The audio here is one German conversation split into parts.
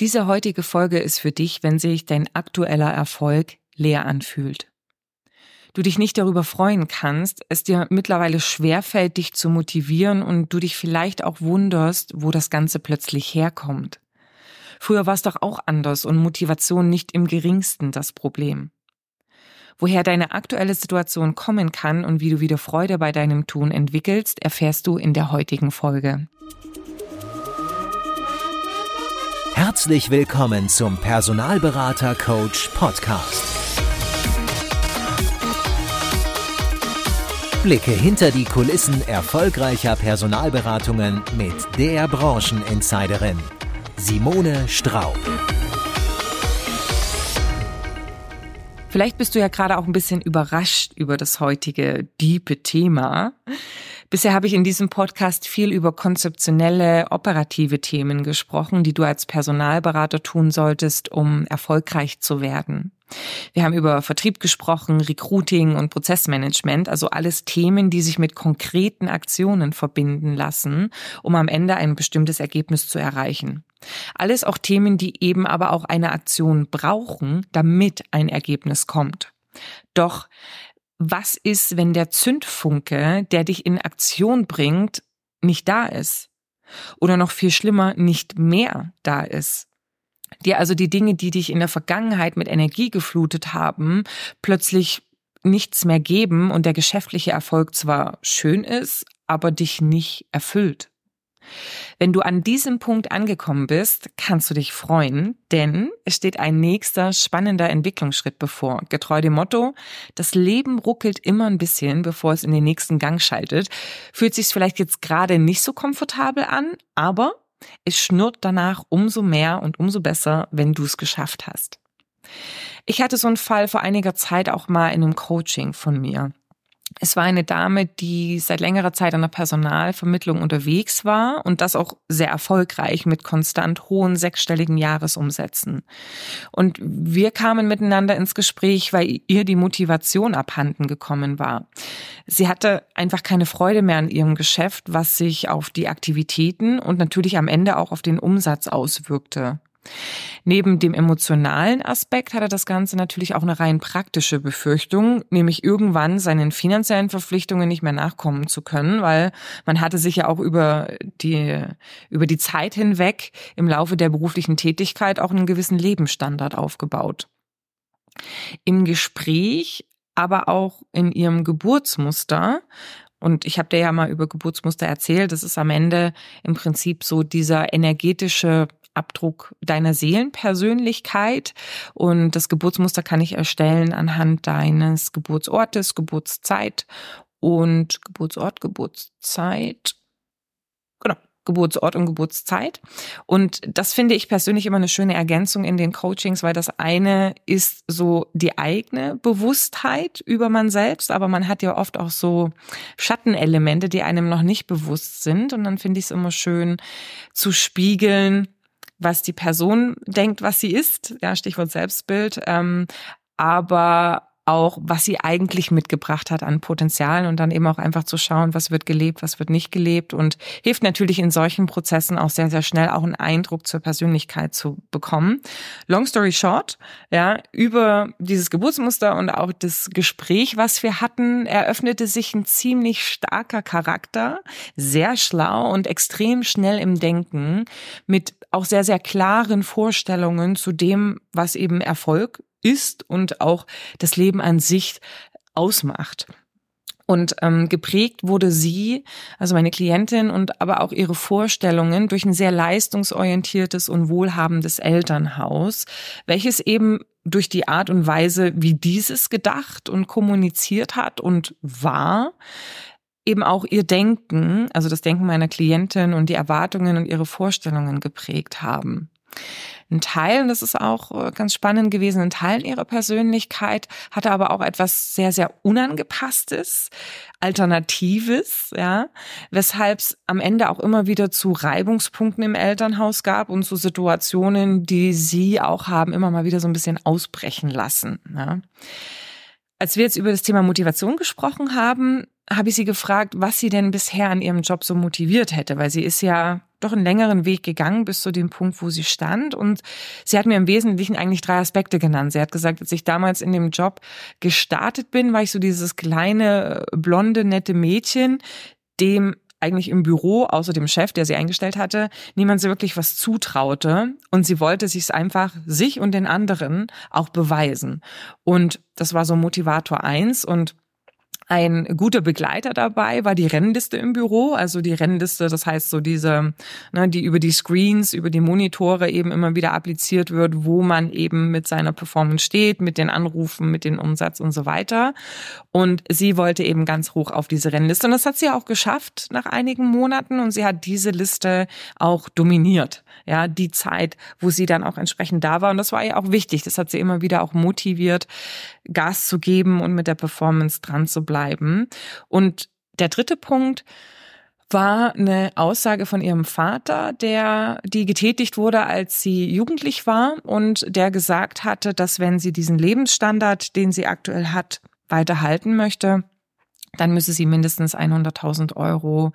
Diese heutige Folge ist für dich, wenn sich dein aktueller Erfolg leer anfühlt. Du dich nicht darüber freuen kannst, es dir mittlerweile schwerfällt, dich zu motivieren und du dich vielleicht auch wunderst, wo das Ganze plötzlich herkommt. Früher war es doch auch anders und Motivation nicht im geringsten das Problem. Woher deine aktuelle Situation kommen kann und wie du wieder Freude bei deinem Tun entwickelst, erfährst du in der heutigen Folge. Herzlich willkommen zum Personalberater Coach Podcast. Blicke hinter die Kulissen erfolgreicher Personalberatungen mit der Brancheninsiderin Simone Straub. Vielleicht bist du ja gerade auch ein bisschen überrascht über das heutige diepe Thema. Bisher habe ich in diesem Podcast viel über konzeptionelle, operative Themen gesprochen, die du als Personalberater tun solltest, um erfolgreich zu werden. Wir haben über Vertrieb gesprochen, Recruiting und Prozessmanagement, also alles Themen, die sich mit konkreten Aktionen verbinden lassen, um am Ende ein bestimmtes Ergebnis zu erreichen. Alles auch Themen, die eben aber auch eine Aktion brauchen, damit ein Ergebnis kommt. Doch was ist, wenn der Zündfunke, der dich in Aktion bringt, nicht da ist? Oder noch viel schlimmer, nicht mehr da ist? Dir also die Dinge, die dich in der Vergangenheit mit Energie geflutet haben, plötzlich nichts mehr geben und der geschäftliche Erfolg zwar schön ist, aber dich nicht erfüllt. Wenn du an diesem Punkt angekommen bist, kannst du dich freuen, denn es steht ein nächster spannender Entwicklungsschritt bevor. Getreu dem Motto, das Leben ruckelt immer ein bisschen, bevor es in den nächsten Gang schaltet. Fühlt sich vielleicht jetzt gerade nicht so komfortabel an, aber es schnurrt danach umso mehr und umso besser, wenn du es geschafft hast. Ich hatte so einen Fall vor einiger Zeit auch mal in einem Coaching von mir. Es war eine Dame, die seit längerer Zeit an der Personalvermittlung unterwegs war und das auch sehr erfolgreich mit konstant hohen sechsstelligen Jahresumsätzen. Und wir kamen miteinander ins Gespräch, weil ihr die Motivation abhanden gekommen war. Sie hatte einfach keine Freude mehr an ihrem Geschäft, was sich auf die Aktivitäten und natürlich am Ende auch auf den Umsatz auswirkte. Neben dem emotionalen Aspekt hat er das Ganze natürlich auch eine rein praktische Befürchtung, nämlich irgendwann seinen finanziellen Verpflichtungen nicht mehr nachkommen zu können, weil man hatte sich ja auch über die, über die Zeit hinweg im Laufe der beruflichen Tätigkeit auch einen gewissen Lebensstandard aufgebaut. Im Gespräch, aber auch in ihrem Geburtsmuster und ich habe dir ja mal über Geburtsmuster erzählt. Das ist am Ende im Prinzip so dieser energetische Abdruck deiner Seelenpersönlichkeit. Und das Geburtsmuster kann ich erstellen anhand deines Geburtsortes, Geburtszeit und Geburtsort, Geburtszeit. Genau. Geburtsort und Geburtszeit. Und das finde ich persönlich immer eine schöne Ergänzung in den Coachings, weil das eine ist so die eigene Bewusstheit über man selbst, aber man hat ja oft auch so Schattenelemente, die einem noch nicht bewusst sind. Und dann finde ich es immer schön zu spiegeln, was die Person denkt, was sie ist, ja, Stichwort Selbstbild, ähm, aber auch, was sie eigentlich mitgebracht hat an Potenzialen und dann eben auch einfach zu schauen, was wird gelebt, was wird nicht gelebt und hilft natürlich in solchen Prozessen auch sehr, sehr schnell auch einen Eindruck zur Persönlichkeit zu bekommen. Long story short, ja, über dieses Geburtsmuster und auch das Gespräch, was wir hatten, eröffnete sich ein ziemlich starker Charakter, sehr schlau und extrem schnell im Denken mit auch sehr, sehr klaren Vorstellungen zu dem, was eben Erfolg ist und auch das Leben an sich ausmacht. Und ähm, geprägt wurde sie, also meine Klientin und aber auch ihre Vorstellungen durch ein sehr leistungsorientiertes und wohlhabendes Elternhaus, welches eben durch die Art und Weise, wie dieses gedacht und kommuniziert hat und war, eben auch ihr Denken, also das Denken meiner Klientin und die Erwartungen und ihre Vorstellungen geprägt haben. Ein Teil, und das ist auch äh, ganz spannend gewesen, ein Teil ihrer Persönlichkeit hatte aber auch etwas sehr, sehr Unangepasstes, Alternatives, ja, weshalb es am Ende auch immer wieder zu Reibungspunkten im Elternhaus gab und zu Situationen, die sie auch haben immer mal wieder so ein bisschen ausbrechen lassen. Ja. Als wir jetzt über das Thema Motivation gesprochen haben, habe ich sie gefragt, was sie denn bisher an ihrem Job so motiviert hätte, weil sie ist ja doch einen längeren Weg gegangen bis zu dem Punkt, wo sie stand. Und sie hat mir im Wesentlichen eigentlich drei Aspekte genannt. Sie hat gesagt, als ich damals in dem Job gestartet bin, war ich so dieses kleine, blonde, nette Mädchen, dem eigentlich im Büro, außer dem Chef, der sie eingestellt hatte, niemand so wirklich was zutraute. Und sie wollte sich einfach sich und den anderen auch beweisen. Und das war so Motivator eins und ein guter Begleiter dabei war die Rennliste im Büro, also die Rennliste, das heißt so diese, ne, die über die Screens, über die Monitore eben immer wieder appliziert wird, wo man eben mit seiner Performance steht, mit den Anrufen, mit dem Umsatz und so weiter. Und sie wollte eben ganz hoch auf diese Rennliste und das hat sie auch geschafft nach einigen Monaten und sie hat diese Liste auch dominiert. Ja, die Zeit, wo sie dann auch entsprechend da war und das war ihr auch wichtig. Das hat sie immer wieder auch motiviert, Gas zu geben und mit der Performance dran zu bleiben. Und der dritte Punkt war eine Aussage von ihrem Vater, der die getätigt wurde, als sie jugendlich war und der gesagt hatte, dass wenn sie diesen Lebensstandard, den sie aktuell hat, weiterhalten möchte, dann müsse sie mindestens 100.000 Euro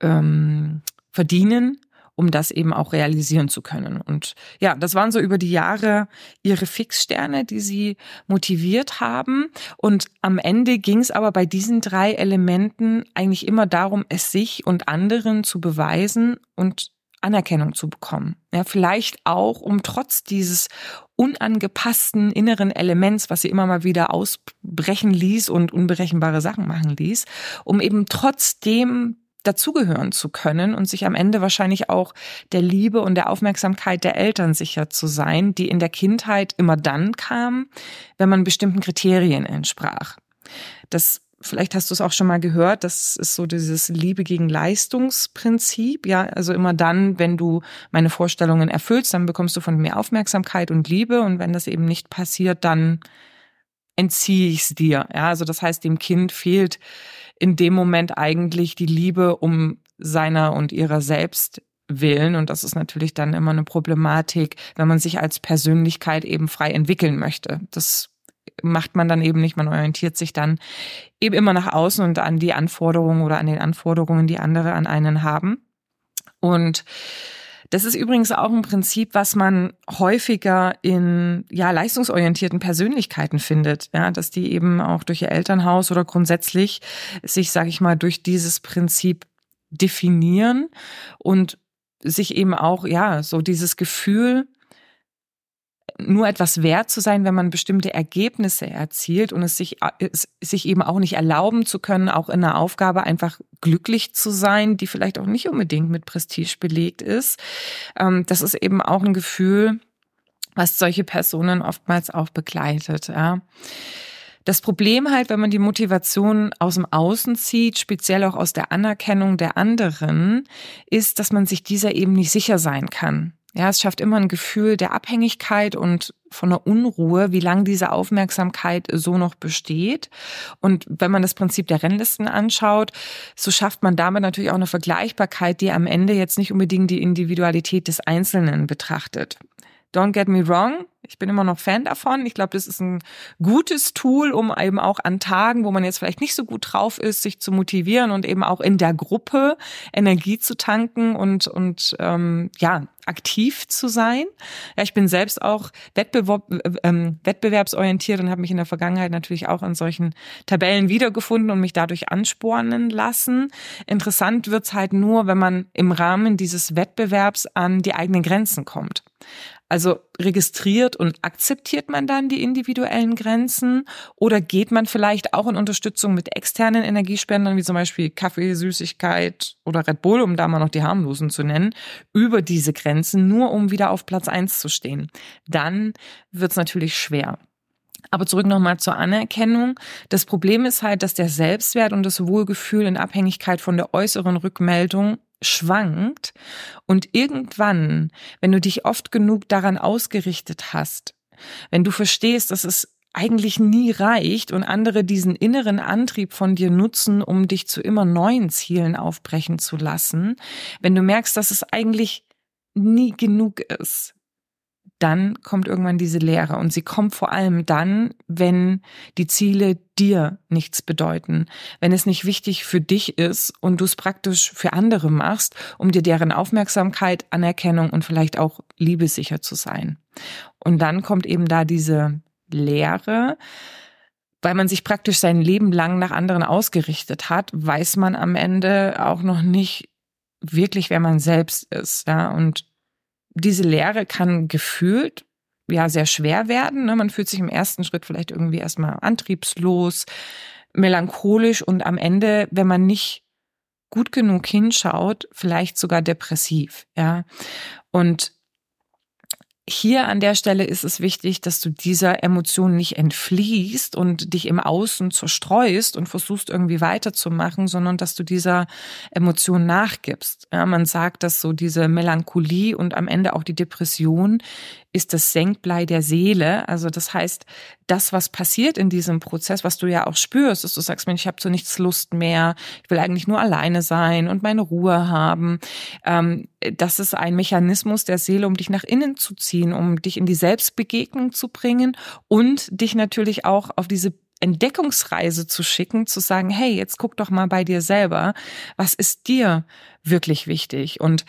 ähm, verdienen um das eben auch realisieren zu können. Und ja, das waren so über die Jahre ihre Fixsterne, die sie motiviert haben. Und am Ende ging es aber bei diesen drei Elementen eigentlich immer darum, es sich und anderen zu beweisen und Anerkennung zu bekommen. Ja, vielleicht auch, um trotz dieses unangepassten inneren Elements, was sie immer mal wieder ausbrechen ließ und unberechenbare Sachen machen ließ, um eben trotzdem dazugehören zu können und sich am Ende wahrscheinlich auch der Liebe und der Aufmerksamkeit der Eltern sicher zu sein, die in der Kindheit immer dann kam, wenn man bestimmten Kriterien entsprach. Das Vielleicht hast du es auch schon mal gehört, das ist so dieses Liebe gegen Leistungsprinzip. Ja, also immer dann, wenn du meine Vorstellungen erfüllst, dann bekommst du von mir Aufmerksamkeit und Liebe. Und wenn das eben nicht passiert, dann entziehe ich es dir. Ja, also das heißt, dem Kind fehlt in dem Moment eigentlich die Liebe um seiner und ihrer selbst willen. Und das ist natürlich dann immer eine Problematik, wenn man sich als Persönlichkeit eben frei entwickeln möchte. Das macht man dann eben nicht. Man orientiert sich dann eben immer nach außen und an die Anforderungen oder an den Anforderungen, die andere an einen haben. Und das ist übrigens auch ein Prinzip, was man häufiger in ja leistungsorientierten Persönlichkeiten findet, ja, dass die eben auch durch ihr Elternhaus oder grundsätzlich sich, sage ich mal, durch dieses Prinzip definieren und sich eben auch ja so dieses Gefühl nur etwas wert zu sein, wenn man bestimmte Ergebnisse erzielt und es sich, es sich eben auch nicht erlauben zu können, auch in einer Aufgabe einfach glücklich zu sein, die vielleicht auch nicht unbedingt mit Prestige belegt ist. Ähm, das ist eben auch ein Gefühl, was solche Personen oftmals auch begleitet. Ja. Das Problem halt, wenn man die Motivation aus dem Außen zieht, speziell auch aus der Anerkennung der anderen, ist, dass man sich dieser eben nicht sicher sein kann. Ja, es schafft immer ein Gefühl der Abhängigkeit und von der Unruhe, wie lange diese Aufmerksamkeit so noch besteht. Und wenn man das Prinzip der Rennlisten anschaut, so schafft man damit natürlich auch eine Vergleichbarkeit, die am Ende jetzt nicht unbedingt die Individualität des Einzelnen betrachtet. Don't get me wrong, ich bin immer noch Fan davon. Ich glaube, das ist ein gutes Tool, um eben auch an Tagen, wo man jetzt vielleicht nicht so gut drauf ist, sich zu motivieren und eben auch in der Gruppe Energie zu tanken und und ähm, ja aktiv zu sein. Ja, ich bin selbst auch Wettbewerb, ähm, wettbewerbsorientiert und habe mich in der Vergangenheit natürlich auch in solchen Tabellen wiedergefunden und mich dadurch anspornen lassen. Interessant wird's halt nur, wenn man im Rahmen dieses Wettbewerbs an die eigenen Grenzen kommt. Also registriert und akzeptiert man dann die individuellen Grenzen oder geht man vielleicht auch in Unterstützung mit externen Energiespendern, wie zum Beispiel Kaffee, Süßigkeit oder Red Bull, um da mal noch die harmlosen zu nennen, über diese Grenzen, nur um wieder auf Platz eins zu stehen. Dann wird's natürlich schwer. Aber zurück nochmal zur Anerkennung. Das Problem ist halt, dass der Selbstwert und das Wohlgefühl in Abhängigkeit von der äußeren Rückmeldung schwankt und irgendwann, wenn du dich oft genug daran ausgerichtet hast, wenn du verstehst, dass es eigentlich nie reicht und andere diesen inneren Antrieb von dir nutzen, um dich zu immer neuen Zielen aufbrechen zu lassen, wenn du merkst, dass es eigentlich nie genug ist, dann kommt irgendwann diese Leere. Und sie kommt vor allem dann, wenn die Ziele dir nichts bedeuten, wenn es nicht wichtig für dich ist und du es praktisch für andere machst, um dir deren Aufmerksamkeit, Anerkennung und vielleicht auch Liebe sicher zu sein. Und dann kommt eben da diese Leere, weil man sich praktisch sein Leben lang nach anderen ausgerichtet hat, weiß man am Ende auch noch nicht wirklich, wer man selbst ist. Ja? Und diese Lehre kann gefühlt ja sehr schwer werden. Ne? Man fühlt sich im ersten Schritt vielleicht irgendwie erstmal antriebslos, melancholisch und am Ende, wenn man nicht gut genug hinschaut, vielleicht sogar depressiv. Ja. Und hier an der Stelle ist es wichtig, dass du dieser Emotion nicht entfliehst und dich im Außen zerstreust und versuchst irgendwie weiterzumachen, sondern dass du dieser Emotion nachgibst. Ja, man sagt, dass so diese Melancholie und am Ende auch die Depression ist das Senkblei der Seele. Also das heißt, das, was passiert in diesem Prozess, was du ja auch spürst, dass du sagst, Mensch, ich habe so nichts Lust mehr, ich will eigentlich nur alleine sein und meine Ruhe haben. Ähm, das ist ein Mechanismus der Seele, um dich nach innen zu ziehen, um dich in die Selbstbegegnung zu bringen und dich natürlich auch auf diese Entdeckungsreise zu schicken, zu sagen, hey, jetzt guck doch mal bei dir selber, was ist dir wirklich wichtig? Und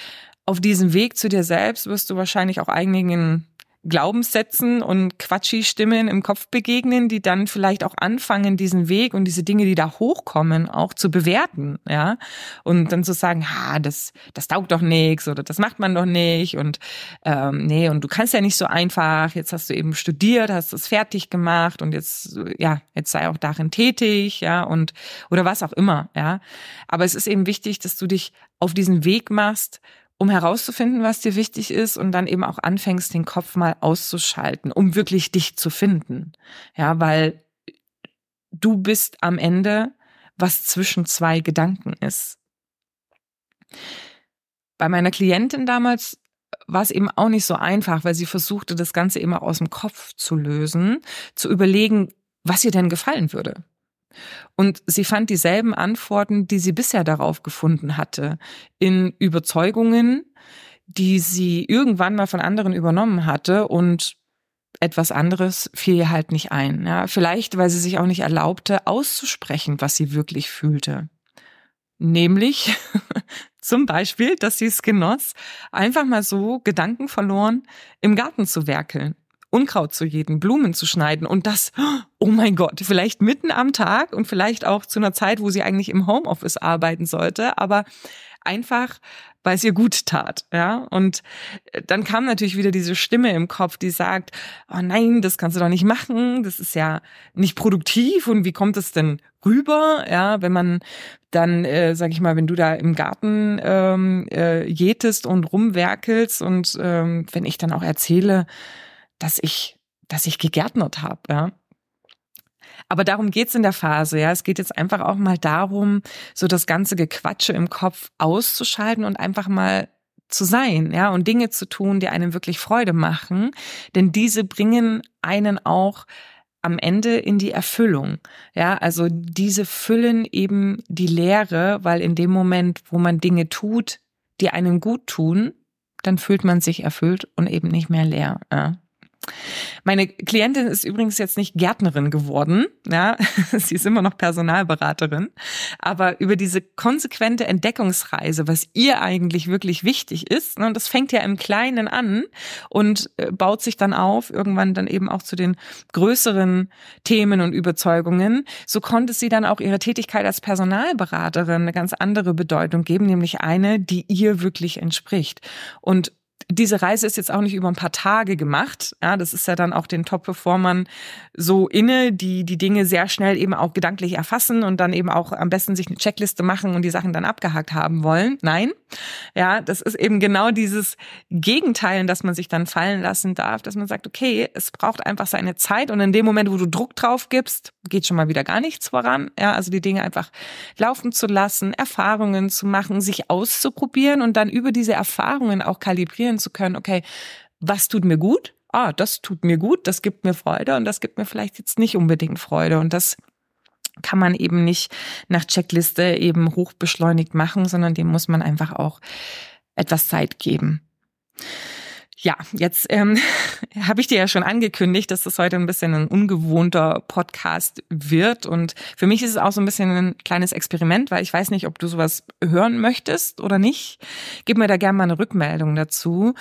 auf diesem Weg zu dir selbst wirst du wahrscheinlich auch einigen Glaubenssätzen und Quatschi-Stimmen im Kopf begegnen, die dann vielleicht auch anfangen, diesen Weg und diese Dinge, die da hochkommen, auch zu bewerten, ja. Und dann zu sagen, ha, das, das taugt doch nichts oder das macht man doch nicht und ähm, nee, und du kannst ja nicht so einfach, jetzt hast du eben studiert, hast es fertig gemacht und jetzt, ja, jetzt sei auch darin tätig, ja, und oder was auch immer, ja. Aber es ist eben wichtig, dass du dich auf diesen Weg machst, um herauszufinden, was dir wichtig ist und dann eben auch anfängst, den Kopf mal auszuschalten, um wirklich dich zu finden. Ja, weil du bist am Ende, was zwischen zwei Gedanken ist. Bei meiner Klientin damals war es eben auch nicht so einfach, weil sie versuchte, das Ganze immer aus dem Kopf zu lösen, zu überlegen, was ihr denn gefallen würde. Und sie fand dieselben Antworten, die sie bisher darauf gefunden hatte, in Überzeugungen, die sie irgendwann mal von anderen übernommen hatte und etwas anderes fiel ihr halt nicht ein. Ja, vielleicht, weil sie sich auch nicht erlaubte, auszusprechen, was sie wirklich fühlte. Nämlich zum Beispiel, dass sie es genoss, einfach mal so Gedanken verloren im Garten zu werkeln. Unkraut zu jeden, Blumen zu schneiden und das, oh mein Gott, vielleicht mitten am Tag und vielleicht auch zu einer Zeit, wo sie eigentlich im Homeoffice arbeiten sollte, aber einfach, weil es ihr gut tat, ja. Und äh, dann kam natürlich wieder diese Stimme im Kopf, die sagt, oh nein, das kannst du doch nicht machen, das ist ja nicht produktiv und wie kommt es denn rüber, ja, wenn man dann, äh, sag ich mal, wenn du da im Garten ähm, äh, jätest und rumwerkelst und ähm, wenn ich dann auch erzähle, dass ich, dass ich gegärtnert habe, ja. Aber darum geht's in der Phase, ja. Es geht jetzt einfach auch mal darum, so das ganze Gequatsche im Kopf auszuschalten und einfach mal zu sein, ja, und Dinge zu tun, die einem wirklich Freude machen. Denn diese bringen einen auch am Ende in die Erfüllung. Ja, also diese füllen eben die Leere, weil in dem Moment, wo man Dinge tut, die einem gut tun, dann fühlt man sich erfüllt und eben nicht mehr leer. Ja. Meine Klientin ist übrigens jetzt nicht Gärtnerin geworden, ja, sie ist immer noch Personalberaterin, aber über diese konsequente Entdeckungsreise, was ihr eigentlich wirklich wichtig ist, ne, und das fängt ja im Kleinen an und äh, baut sich dann auf, irgendwann dann eben auch zu den größeren Themen und Überzeugungen, so konnte sie dann auch ihre Tätigkeit als Personalberaterin eine ganz andere Bedeutung geben, nämlich eine, die ihr wirklich entspricht. Und diese Reise ist jetzt auch nicht über ein paar Tage gemacht. Ja, das ist ja dann auch den Top-Performern so inne, die die Dinge sehr schnell eben auch gedanklich erfassen und dann eben auch am besten sich eine Checkliste machen und die Sachen dann abgehakt haben wollen. Nein, ja, das ist eben genau dieses Gegenteil, dass man sich dann fallen lassen darf, dass man sagt, okay, es braucht einfach seine Zeit und in dem Moment, wo du Druck drauf gibst, geht schon mal wieder gar nichts voran. Ja, also die Dinge einfach laufen zu lassen, Erfahrungen zu machen, sich auszuprobieren und dann über diese Erfahrungen auch kalibrieren zu können, okay, was tut mir gut? Ah, das tut mir gut, das gibt mir Freude und das gibt mir vielleicht jetzt nicht unbedingt Freude. Und das kann man eben nicht nach Checkliste eben hochbeschleunigt machen, sondern dem muss man einfach auch etwas Zeit geben. Ja, jetzt ähm, habe ich dir ja schon angekündigt, dass das heute ein bisschen ein ungewohnter Podcast wird. Und für mich ist es auch so ein bisschen ein kleines Experiment, weil ich weiß nicht, ob du sowas hören möchtest oder nicht. Gib mir da gerne mal eine Rückmeldung dazu.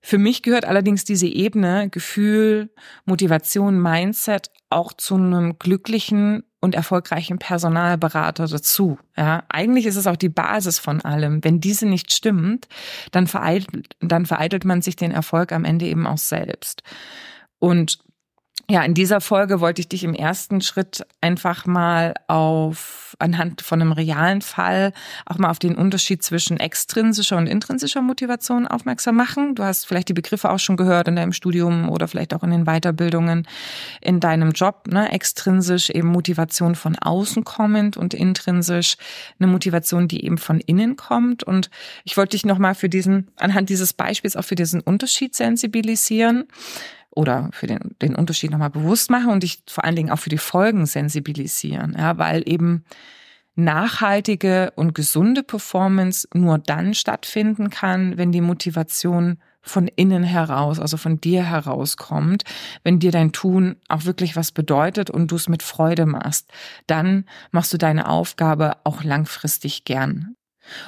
Für mich gehört allerdings diese Ebene Gefühl, Motivation, Mindset auch zu einem glücklichen und erfolgreichen Personalberater dazu. Ja, eigentlich ist es auch die Basis von allem. Wenn diese nicht stimmt, dann vereitelt, dann vereitelt man sich den Erfolg am Ende eben auch selbst. Und ja, in dieser Folge wollte ich dich im ersten Schritt einfach mal auf, anhand von einem realen Fall, auch mal auf den Unterschied zwischen extrinsischer und intrinsischer Motivation aufmerksam machen. Du hast vielleicht die Begriffe auch schon gehört in deinem Studium oder vielleicht auch in den Weiterbildungen in deinem Job. Ne? Extrinsisch eben Motivation von außen kommend und intrinsisch eine Motivation, die eben von innen kommt. Und ich wollte dich nochmal für diesen, anhand dieses Beispiels auch für diesen Unterschied sensibilisieren oder für den, den Unterschied nochmal bewusst machen und dich vor allen Dingen auch für die Folgen sensibilisieren, ja, weil eben nachhaltige und gesunde Performance nur dann stattfinden kann, wenn die Motivation von innen heraus, also von dir herauskommt, wenn dir dein Tun auch wirklich was bedeutet und du es mit Freude machst, dann machst du deine Aufgabe auch langfristig gern.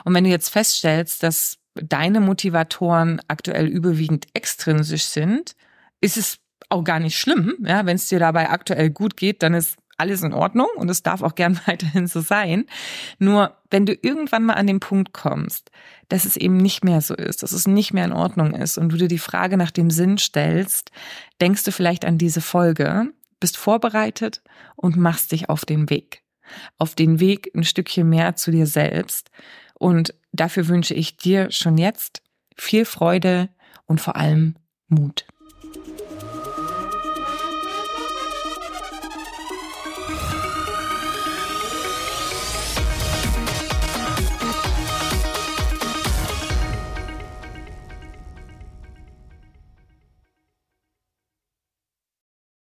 Und wenn du jetzt feststellst, dass deine Motivatoren aktuell überwiegend extrinsisch sind, ist es auch gar nicht schlimm. Ja, wenn es dir dabei aktuell gut geht, dann ist alles in Ordnung und es darf auch gern weiterhin so sein. Nur wenn du irgendwann mal an den Punkt kommst, dass es eben nicht mehr so ist, dass es nicht mehr in Ordnung ist und du dir die Frage nach dem Sinn stellst, denkst du vielleicht an diese Folge, bist vorbereitet und machst dich auf den Weg. Auf den Weg ein Stückchen mehr zu dir selbst. Und dafür wünsche ich dir schon jetzt viel Freude und vor allem Mut.